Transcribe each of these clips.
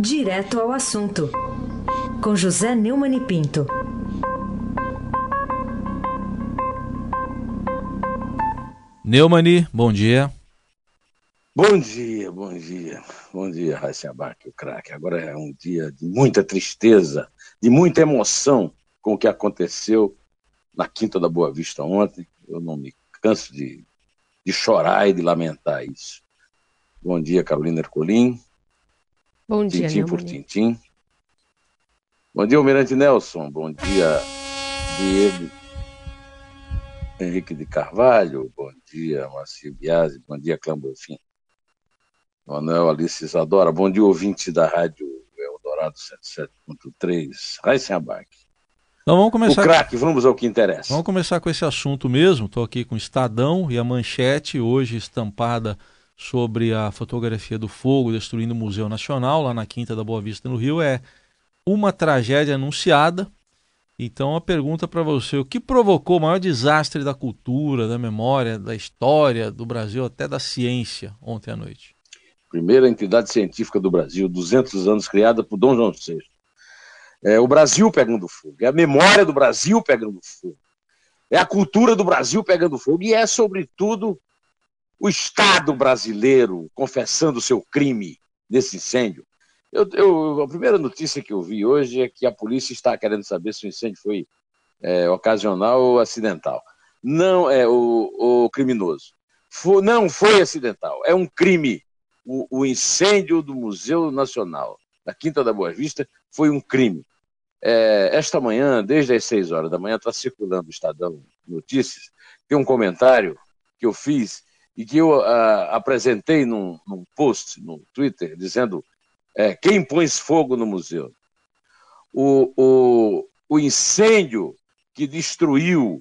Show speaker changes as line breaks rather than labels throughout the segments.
Direto ao assunto, com José Neumann e Pinto.
Neumani, bom dia.
Bom dia, bom dia. Bom dia, Raíssa Abac, o craque. Agora é um dia de muita tristeza, de muita emoção com o que aconteceu na Quinta da Boa Vista ontem. Eu não me canso de, de chorar e de lamentar isso. Bom dia, Carolina Ercolim.
Bom dia,
Tintim por tintim. Bom dia, Almirante Nelson. Bom dia, Diego Henrique de Carvalho. Bom dia, Marcio Biasi. Bom dia, Clã Bonfim. Manuel Alice Isadora. Bom dia, ouvinte da Rádio Eldorado 77.3. Raíssa Abac.
Então vamos começar.
O craque, vamos ao que interessa.
Vamos começar com esse assunto mesmo. Estou aqui com o Estadão e a manchete hoje estampada sobre a fotografia do fogo destruindo o Museu Nacional, lá na Quinta da Boa Vista, no Rio, é uma tragédia anunciada. Então, a pergunta para você: o que provocou o maior desastre da cultura, da memória, da história do Brasil, até da ciência, ontem à noite?
Primeira entidade científica do Brasil, 200 anos criada por Dom João VI. É o Brasil pegando fogo, é a memória do Brasil pegando fogo, é a cultura do Brasil pegando fogo e é, sobretudo, o Estado brasileiro confessando seu crime nesse incêndio. Eu, eu, a primeira notícia que eu vi hoje é que a polícia está querendo saber se o incêndio foi é, ocasional ou acidental. Não é o, o criminoso. Não foi acidental, é um crime. O, o, incêndio do Museu Nacional da Quinta da Boa Vista foi um crime. É, esta manhã, desde as seis horas da manhã, está circulando o Estadão Notícias, tem um comentário que eu fiz e que eu uh, apresentei num, num, post no Twitter, dizendo é, quem pôs fogo no museu. O, o, o incêndio que destruiu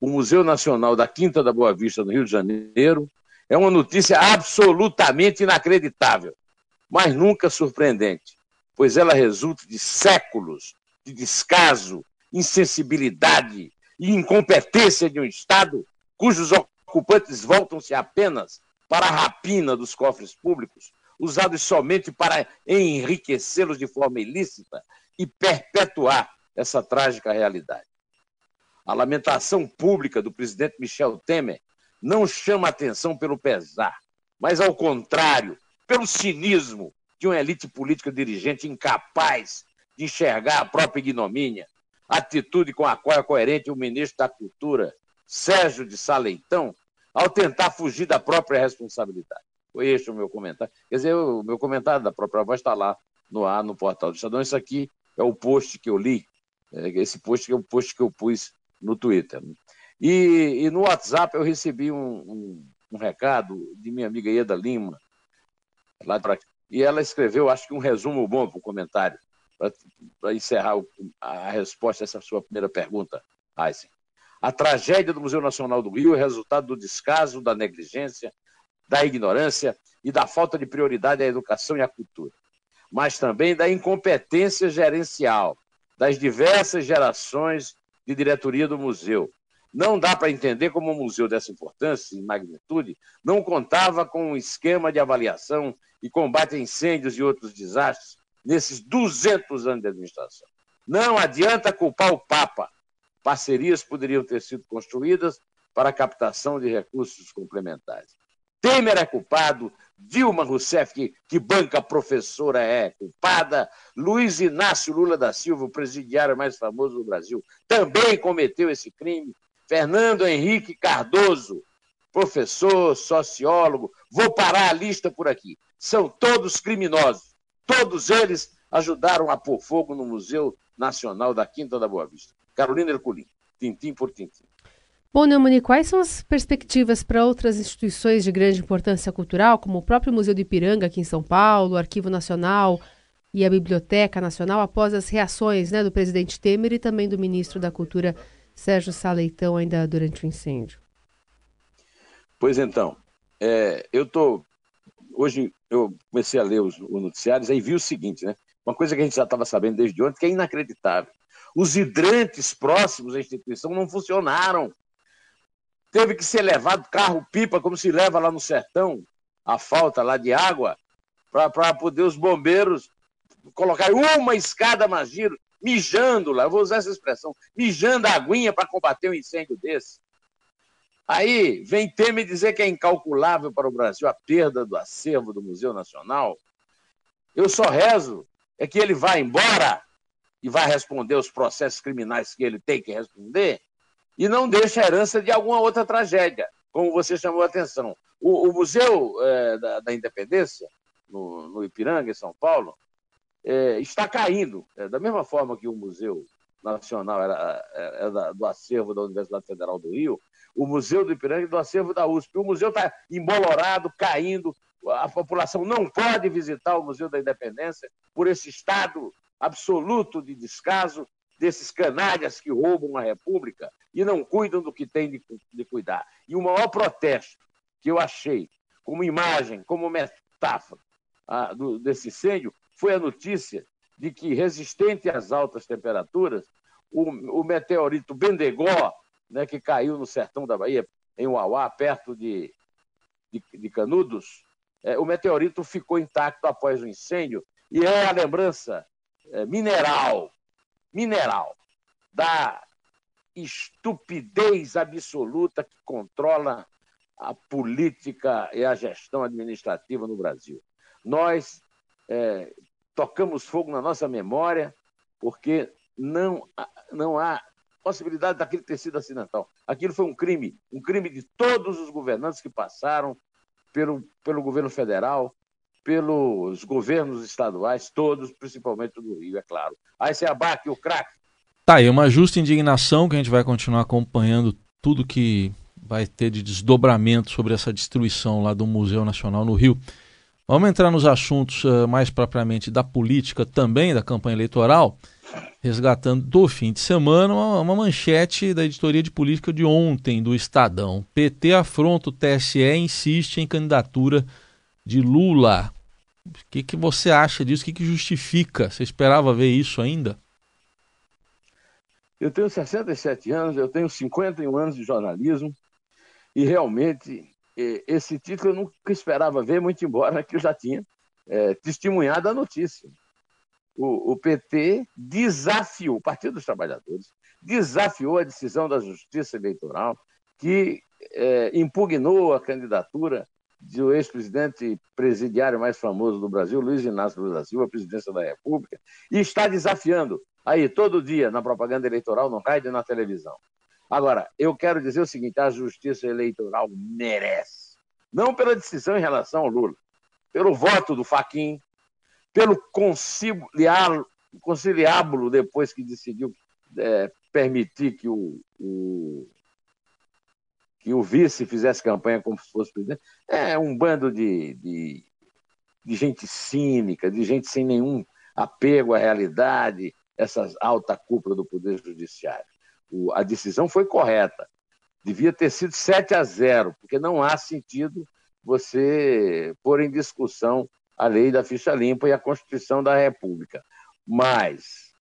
o Museu Nacional da Quinta da Boa Vista, no Rio de Janeiro, é uma notícia absolutamente inacreditável, mas nunca surpreendente, pois ela resulta de séculos de descaso, insensibilidade e incompetência de um Estado cujos ocupantes voltam-se apenas para a rapina dos cofres públicos, usados somente para enriquecê-los de forma ilícita e perpetuar essa trágica realidade. A lamentação pública do presidente Michel Temer não chama atenção pelo pesar, mas, ao contrário, pelo cinismo de uma elite política dirigente incapaz de enxergar a própria ignomínia, atitude com a qual é coerente o ministro da Cultura, Sérgio de Saleitão ao tentar fugir da própria responsabilidade. Foi este o meu comentário. Quer dizer, o meu comentário da própria voz está lá no ar, no portal do Estadão. Isso aqui é o post que eu li, é, esse post é o post que eu pus no Twitter. E, e no WhatsApp eu recebi um, um, um, recado de minha amiga Ieda Lima, lá pra, e ela escreveu, acho que um resumo bom para o comentário, para encerrar a resposta a essa sua primeira pergunta, Aysen. A tragédia do Museu Nacional do Rio é resultado do descaso, da negligência, da ignorância e da falta de prioridade à educação e à cultura, mas também da incompetência gerencial das diversas gerações de diretoria do museu. Não dá para entender como um museu dessa importância e magnitude não contava com um esquema de avaliação e combate a incêndios e outros desastres nesses 200 anos de administração. Não adianta culpar o Papa Parcerias poderiam ter sido construídas para a captação de recursos complementares. Temer é culpado, Dilma Rousseff, que, que banca professora, é culpada, Luiz Inácio Lula da Silva, o presidiário mais famoso do Brasil, também cometeu esse crime. Fernando Henrique Cardoso, professor, sociólogo, vou parar a lista por aqui. São todos criminosos. Todos eles ajudaram a pôr fogo no Museu Nacional da Quinta da Boa Vista. Carolina Ercolim, tintim por tintim.
Bom, Neumani, quais são as perspectivas para outras instituições de grande importância cultural, como o próprio Museu do Ipiranga aqui em São Paulo, o Arquivo Nacional e a Biblioteca Nacional, após as reações né, do presidente Temer e também do ministro da Cultura, Sérgio Saleitão, ainda durante o incêndio?
Pois então, é, eu tô hoje eu comecei a ler os, os noticiários e vi o seguinte, né? Uma coisa que a gente já estava sabendo desde ontem, que é inacreditável. Os hidrantes próximos à instituição não funcionaram. Teve que ser levado carro-pipa, como se leva lá no sertão, a falta lá de água, para poder os bombeiros colocar uma escada mais giro, mijando lá, eu vou usar essa expressão, mijando a aguinha para combater um incêndio desse. Aí vem Temer dizer que é incalculável para o Brasil a perda do acervo do Museu Nacional. Eu só rezo é que ele vá embora e vai responder os processos criminais que ele tem que responder e não deixe a herança de alguma outra tragédia, como você chamou a atenção. O, o Museu é, da, da, Independência, no, no, Ipiranga, em São Paulo, é, está caindo, é, da mesma forma que o Museu Nacional era, era, do acervo da Universidade Federal do Rio, o Museu do Ipiranga do acervo da USP. O museu está embolorado, caindo, a população não pode visitar o Museu da Independência por esse estado absoluto de descaso desses canalhas que roubam a República e não cuidam do que tem de, de cuidar. E o maior protesto que eu achei, como imagem, como metáfora a, do, desse incêndio, foi a notícia de que, resistente às altas temperaturas, o, o meteorito Bendegó, né, que caiu no sertão da Bahia, em Uauá, perto de, de, de Canudos, é, o meteorito ficou intacto após o incêndio e é a lembrança mineral, mineral, da estupidez absoluta que controla a política e a gestão administrativa no Brasil. Nós é, tocamos fogo na nossa memória porque não, não há possibilidade daquilo ter sido acidental. Aquilo foi um crime, um crime de todos os governantes que passaram pelo, pelo governo federal, pelos governos estaduais, todos, principalmente do Rio, é claro. Aí você abaque o craque.
Tá aí, uma justa indignação que a gente vai continuar acompanhando tudo que vai ter de desdobramento sobre essa destruição lá do Museu Nacional no Rio. Vamos entrar nos assuntos uh, mais propriamente da política também, da campanha eleitoral resgatando do fim de semana uma, uma, manchete da editoria de política de ontem do Estadão. PT afronta o TSE e insiste em candidatura de Lula. O que, que você acha disso? O que, que justifica? Você esperava ver isso ainda?
Eu tenho 67 anos, eu tenho 51 anos de jornalismo e realmente esse título eu nunca esperava ver, muito embora que eu já tinha é, testemunhado a notícia o, o PT desafiou, o Partido dos Trabalhadores, desafiou a decisão da Justiça Eleitoral que é, impugnou a candidatura do ex-presidente presidiário mais famoso do Brasil, Luiz Inácio Lula da Silva, à presidência da República, e está desafiando aí todo dia na propaganda eleitoral, no rádio e na televisão. Agora, eu quero dizer o seguinte: a justiça eleitoral merece, não pela decisão em relação ao Lula, pelo voto do Faquim, pelo conciliábulo depois que decidiu é, permitir que o, o, que o vice fizesse campanha como se fosse presidente. É um bando de, de, de gente cínica, de gente sem nenhum apego à realidade, essa alta cúpula do Poder Judiciário. O, a decisão foi correta. Devia ter sido 7 a 0, porque não há sentido você pôr em discussão a lei da ficha limpa e a Constituição da República. Mas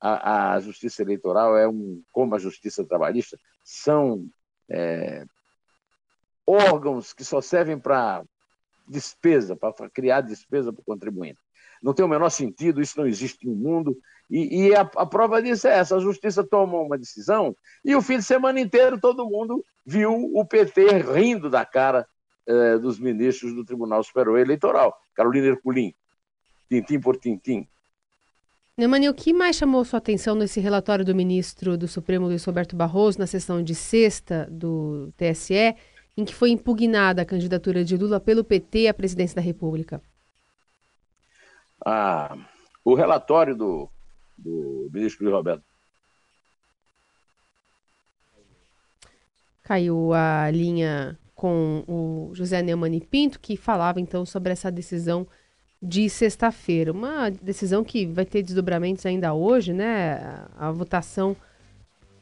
a, a justiça eleitoral é um, como a justiça trabalhista, são é, órgãos que só servem para despesa, para criar despesa para o contribuinte. Não tem o menor sentido, isso não existe no mundo. E, e a, a, prova disso é essa: a justiça tomou uma decisão e o fim de semana inteiro todo mundo viu o PT rindo da cara eh, dos ministros do Tribunal Superior Eleitoral. Carolina Herculin, tintim por tintim.
Neumani, o que mais chamou sua atenção nesse relatório do ministro do Supremo, Luiz Roberto Barroso, na sessão de sexta do TSE, em que foi impugnada a candidatura de Lula pelo PT à presidência da República?
Ah, o relatório do, do ministro Luiz Roberto.
Caiu a linha com o José Neumann e Pinto, que falava então sobre essa decisão de sexta-feira. Uma decisão que vai ter desdobramentos ainda hoje, né? A votação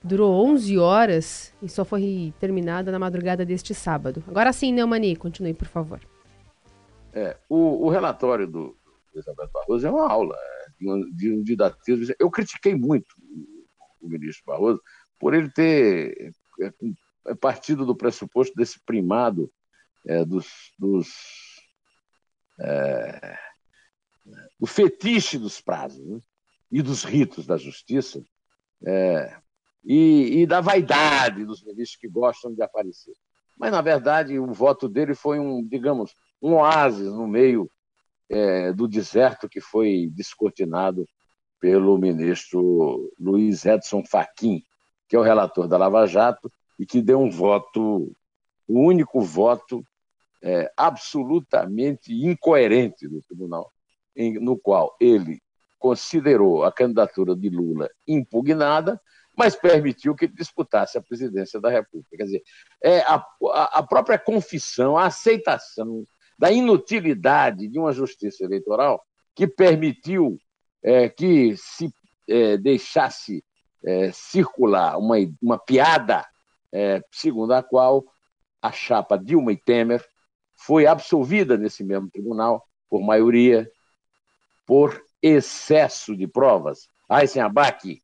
durou 11 horas e só foi terminada na madrugada deste sábado. Agora sim, Neumani, continue, por favor.
É, o, o relatório do Elizabeth Barroso é uma aula é, de um, de um didatismo. Eu critiquei muito o ministro Barroso por ele ter é, é partido do pressuposto desse primado é, dos, dos, é, o fetiche dos prazos né? e dos ritos da justiça é, e, e, da vaidade dos ministros que gostam de aparecer. Mas, na verdade, o voto dele foi um, digamos, um oásis no meio é, do deserto que foi descortinado pelo ministro Luiz Edson Fachin, que é o relator da Lava Jato e que deu um voto, o único voto é, absolutamente incoerente do tribunal, em, no qual ele considerou a candidatura de Lula impugnada, mas permitiu que ele disputasse a presidência da República. Quer dizer, é a, a própria confissão, a aceitação da inutilidade de uma justiça eleitoral que permitiu é, que se é, deixasse é, circular uma, uma piada é, segundo a qual a chapa Dilma e Temer foi absolvida nesse mesmo tribunal por maioria por excesso de provas. Aysen Abac,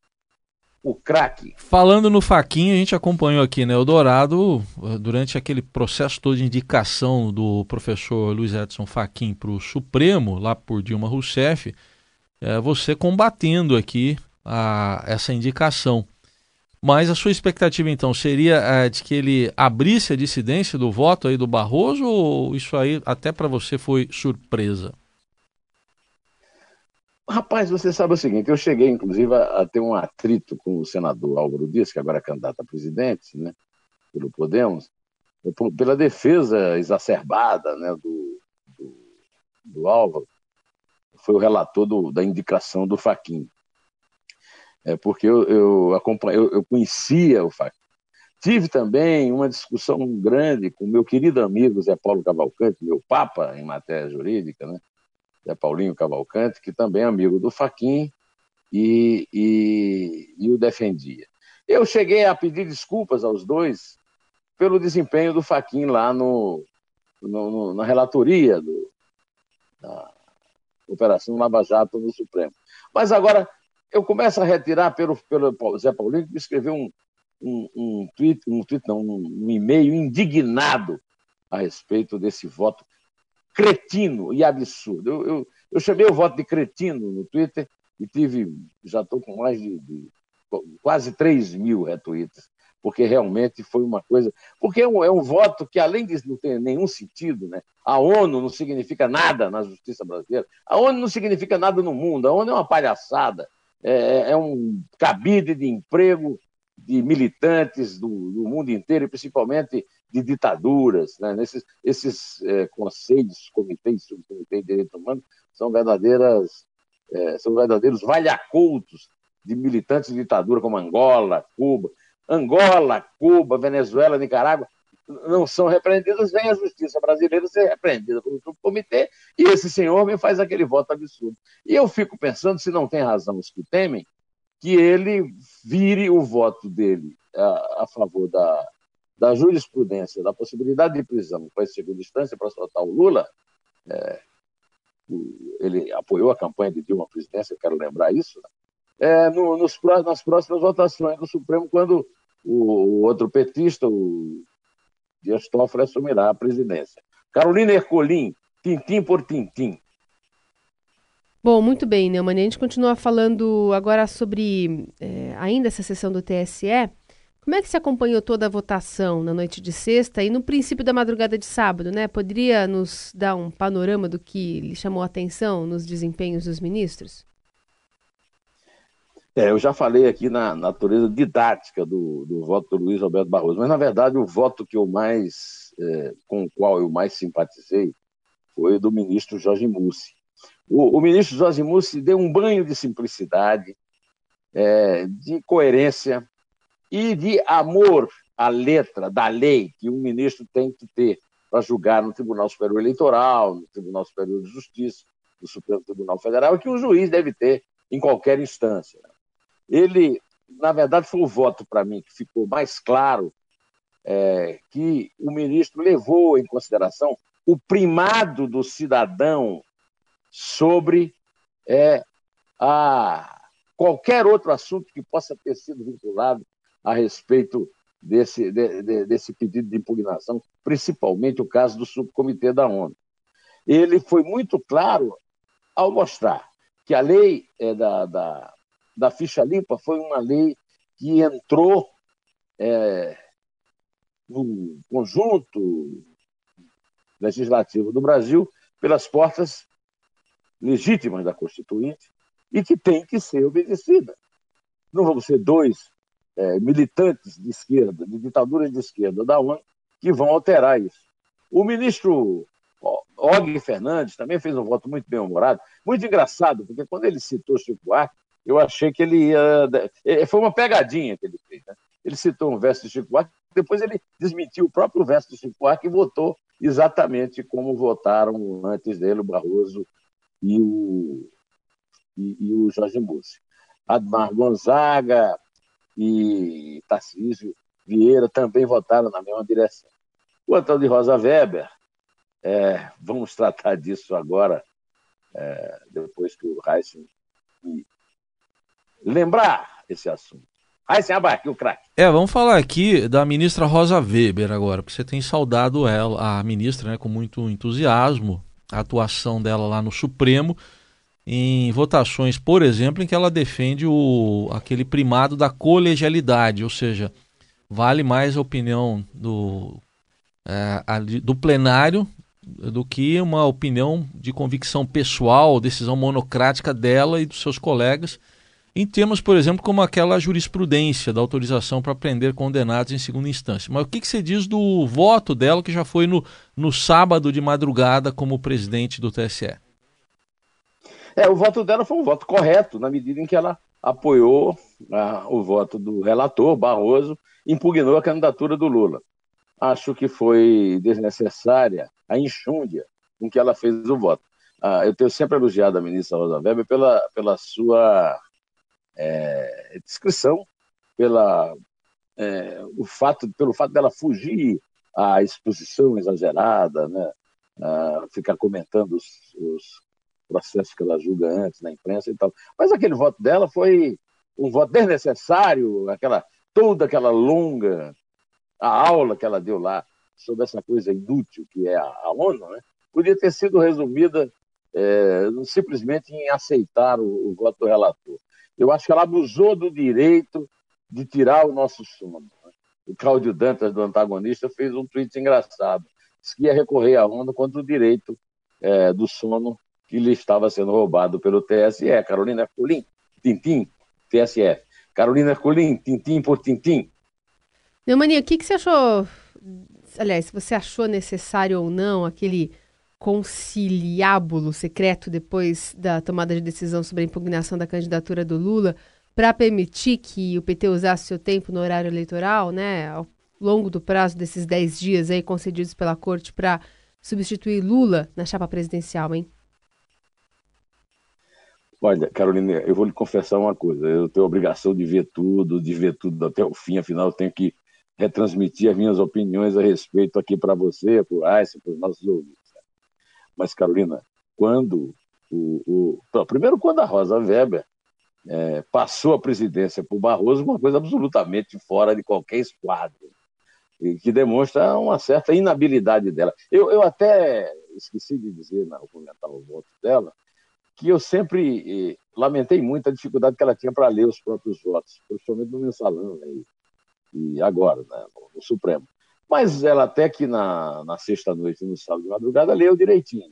o craque.
Falando no Faquinha, a gente acompanhou aqui, né, Eldorado, durante aquele processo todo de indicação do professor Luiz Edson Faquin para o Supremo, lá por Dilma Rousseff, é, você combatendo aqui a, essa indicação. Mas a sua expectativa, então, seria é, de que ele abrisse a dissidência do voto aí do Barroso ou isso aí até para você foi surpresa?
Rapaz, você sabe o seguinte, eu cheguei, inclusive, a, a ter um atrito com o senador Álvaro Dias, que agora é candidato a presidente, né, pelo Podemos, pela defesa exacerbada né, do, do, do Álvaro, foi o relator do, da indicação do Faquin. É porque eu, eu, acompanho, eu, eu conhecia o Faquin. Tive também uma discussão grande com meu querido amigo Zé Paulo Cavalcante, meu papa em matéria jurídica, né? Zé Paulinho Cavalcante, que também é amigo do Faquin e, e, e o defendia. Eu cheguei a pedir desculpas aos dois pelo desempenho do Faquin lá no, no, no, na relatoria do, da Operação Lava Jato no Supremo. Mas agora eu começo a retirar pelo, pelo Zé Paulinho, que me escreveu um, um, um tweet, um tweet não, um, um e-mail indignado a respeito desse voto cretino e absurdo. Eu, eu, eu, chamei o voto de cretino no Twitter e tive, já estou com mais de, de, quase 3 mil retweets, porque realmente foi uma coisa. Porque é um, é um voto que, além de não ter nenhum sentido, né? a ONU não significa nada na justiça brasileira, a ONU não significa nada no mundo, a ONU é uma palhaçada, é, é um cabide de emprego de militantes do, do mundo inteiro, e principalmente de ditaduras, né? Nesses, esses é, conselhos, comitês, subcomitês de direitos humanos, são verdadeiras, é, são verdadeiros valhacoutos de militantes de ditadura como Angola, Cuba. Angola, Cuba, Venezuela, Nicarágua não são repreendidas, vem a justiça brasileira ser repreendida pelo comitê, e esse senhor me faz aquele voto absurdo. E eu fico pensando, se não tem razão os que temem, que ele vire o voto dele a, a favor da, da jurisprudência, da possibilidade de prisão para segunda instância para soltar o Lula, é, ele apoiou a campanha de Dilma presidência, eu quero lembrar isso, né? é, no, nos, nas próximas votações do Supremo, quando o, o outro petista, o Dias Toffoli, assumirá a presidência. Carolina Ercolim, tintim por tintim.
Bom, muito bem, Neumann. A gente continua falando agora sobre é, ainda essa sessão do TSE. Como é que se acompanhou toda a votação na noite de sexta e no princípio da madrugada de sábado, né? Poderia nos dar um panorama do que lhe chamou a atenção nos desempenhos dos ministros?
É, eu já falei aqui na natureza didática do, do voto do Luiz Roberto Barroso, mas na verdade o voto que eu mais, é, com o qual eu mais simpatizei foi do ministro Jorge Mussi. O, o ministro Jorge Mussi deu um banho de simplicidade, é, de coerência, e de amor à letra da lei que um ministro tem que ter para julgar no Tribunal Superior Eleitoral, no Tribunal Superior de Justiça, no Supremo Tribunal Federal, e que o juiz deve ter em qualquer instância. Ele, na verdade, foi o voto para mim que ficou mais claro é, que o ministro levou em consideração o primado do cidadão sobre é, a qualquer outro assunto que possa ter sido vinculado a respeito desse, de, de, desse pedido de impugnação, principalmente o caso do subcomitê da ONU. Ele foi muito claro ao mostrar que a lei é, da, da, da ficha limpa foi uma lei que entrou é, no conjunto legislativo do Brasil pelas portas legítimas da Constituinte e que tem que ser obedecida. Não vamos ser dois é, militantes de esquerda, de ditaduras de esquerda da ONU, que vão alterar isso. O ministro Og Fernandes também fez um voto muito bem-humorado, muito engraçado, porque quando ele citou Chico Buarque, eu achei que ele ia. É, foi uma pegadinha que ele fez. Né? Ele citou um verso de Chico Buarque, depois ele desmentiu o próprio verso de Chico Buarque e votou exatamente como votaram antes dele o Barroso e o, e, e o Jorge Mussi. Admar Gonzaga e Tarcísio Vieira também votaram na mesma direção. O Antônio de Rosa Weber, é, vamos tratar disso agora, é, depois que o Heisen lembrar esse assunto. Heisen abarque o craque.
É, vamos falar aqui da ministra Rosa Weber agora, porque você tem saudado ela, a ministra, né, com muito entusiasmo, a atuação dela lá no Supremo em votações, por exemplo, em que ela defende o, aquele primado da colegialidade, ou seja, vale mais a opinião do, é, do plenário do que uma opinião de convicção pessoal, decisão monocrática dela e dos seus colegas, em termos, por exemplo, como aquela jurisprudência da autorização para prender condenados em segunda instância. Mas o que, que você diz do voto dela, que já foi no, no sábado de madrugada como presidente do TSE?
É, o voto dela foi um voto correto, na medida em que ela apoiou ah, o voto do relator, Barroso, impugnou a candidatura do Lula. Acho que foi desnecessária a enxúndia com que ela fez o voto. Ah, eu tenho sempre elogiado a ministra Rosa Weber pela, pela sua é, descrição, pela, é, o fato, pelo fato dela fugir à exposição exagerada, né? Ficar comentando os, os processos que ela julga antes na imprensa e tal. Mas aquele voto dela foi um voto desnecessário, aquela toda aquela longa a aula que ela deu lá sobre essa coisa inútil que é a, a ONU, né? podia ter sido resumida é, simplesmente em aceitar o, o, voto do relator. Eu acho que ela abusou do direito de tirar o nosso sono. O Cláudio Dantas, do antagonista, fez um tweet engraçado. Disse que ia recorrer à ONU contra o direito é, do sono que lhe estava sendo roubado pelo TSE. Carolina Ercolim, Tintim, TSE. Carolina Ercolim, Tintim por Tintim.
Neumaninha, o que, que você achou? Aliás, se você achou necessário ou não aquele conciliábulo secreto depois da tomada de decisão sobre a impugnação da candidatura do Lula para permitir que o PT usasse seu tempo no horário eleitoral, né, ao longo do prazo desses 10 dias aí concedidos pela corte para substituir Lula na chapa presidencial, hein?
Olha, Carolina, eu vou lhe confessar uma coisa. Eu tenho a obrigação de ver tudo, de ver tudo até o fim, afinal, eu tenho que retransmitir as minhas opiniões a respeito aqui para você, para o Aysen, para os nossos ouvintes. Mas, Carolina, quando o. o... primeiro, quando a Rosa Weber é, passou a presidência para o Barroso, uma coisa absolutamente fora de qualquer esquadro, e que demonstra uma certa inabilidade dela. Eu, eu até esqueci de dizer, ao comentar o voto dela, que eu sempre lamentei muito a dificuldade que ela tinha para ler os próprios votos, principalmente no mensalão né, e, agora, né, no, Supremo. Mas ela até que na, na sexta-noite, no sábado de madrugada, leu direitinho.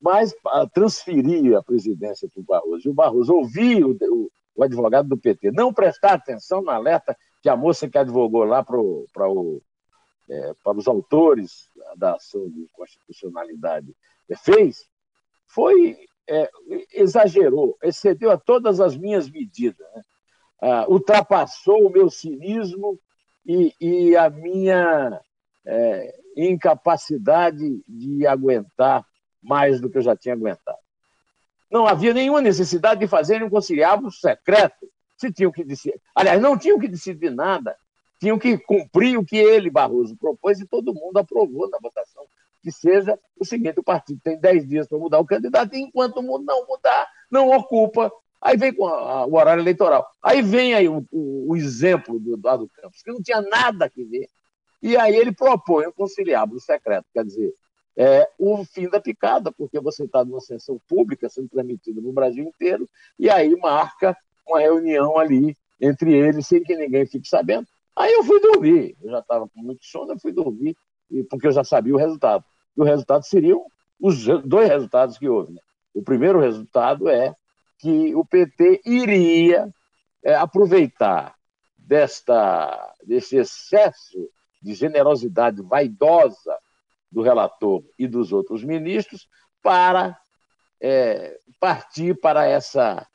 Mas a transferir a presidência para o Barroso, e o Barroso ouvir o, o, o, advogado do PT não prestar atenção na alerta que a moça que advogou lá para é, para os autores da ação de constitucionalidade fez, foi é, exagerou, excedeu a todas as minhas medidas, né? ah, ultrapassou o meu cinismo e, e a minha é, incapacidade de aguentar mais do que eu já tinha aguentado. Não havia nenhuma necessidade de fazer um conciliável secreto. Se tinham que decidir. Aliás, não tinham que decidir nada. Tinham que cumprir o que ele, Barroso, propôs e todo mundo aprovou na votação que seja o seguinte: o partido tem 10 dias para mudar o candidato, e enquanto o mundo não mudar, não ocupa. Aí vem com a, a, o horário eleitoral. Aí vem aí o, o, o exemplo do Eduardo Campos, que não tinha nada a ver. E aí ele propõe um conciliábulo secreto, quer dizer, é, o fim da picada, porque você está numa sessão pública sendo transmitida no Brasil inteiro, e aí marca uma reunião ali entre eles, sem que ninguém fique sabendo. Aí eu fui dormir, eu já estava com muito sono, eu fui dormir, porque eu já sabia o resultado. E o resultado seriam os dois resultados que houve. Né? O primeiro resultado é que o PT iria é, aproveitar desta, desse excesso de generosidade vaidosa do relator e dos outros ministros para é, partir para essa,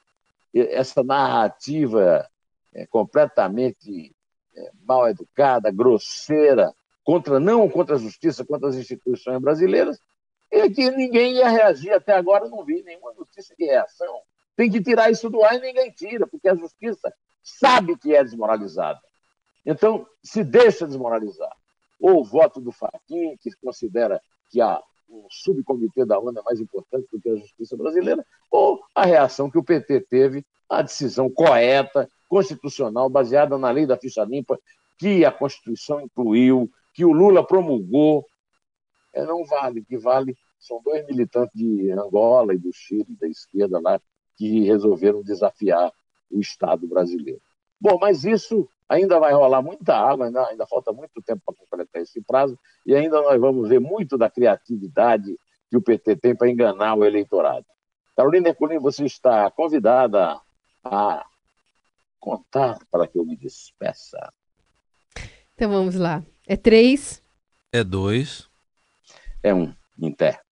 essa narrativa é, completamente é, mal educada, grosseira, contra não contra a justiça, contra as instituições brasileiras, e que ninguém ia reagir. Até agora não vi nenhuma notícia de reação. Tem que tirar isso do ar e ninguém tira, porque a justiça sabe que é desmoralizada. Então, se deixa desmoralizar. Ou o voto do Faquin, que considera que a, o subcomitê da ONU é mais importante do que a justiça brasileira, ou a reação que o PT teve à decisão correta, constitucional, baseada na lei da ficha limpa, que a Constituição incluiu, que o Lula promulgou. É, não vale, que vale são dois militantes de Angola e do Chile, da esquerda lá, que resolveram desafiar o Estado brasileiro. Bom, mas isso ainda vai rolar muita água, ainda, ainda falta muito tempo para completar esse prazo, e ainda nós vamos ver muito da criatividade que o PT tem para enganar o eleitorado. Carolina Herculin, você está convidada a contar para que eu me despeça.
Então vamos lá. É três.
É dois.
É um. Em pé.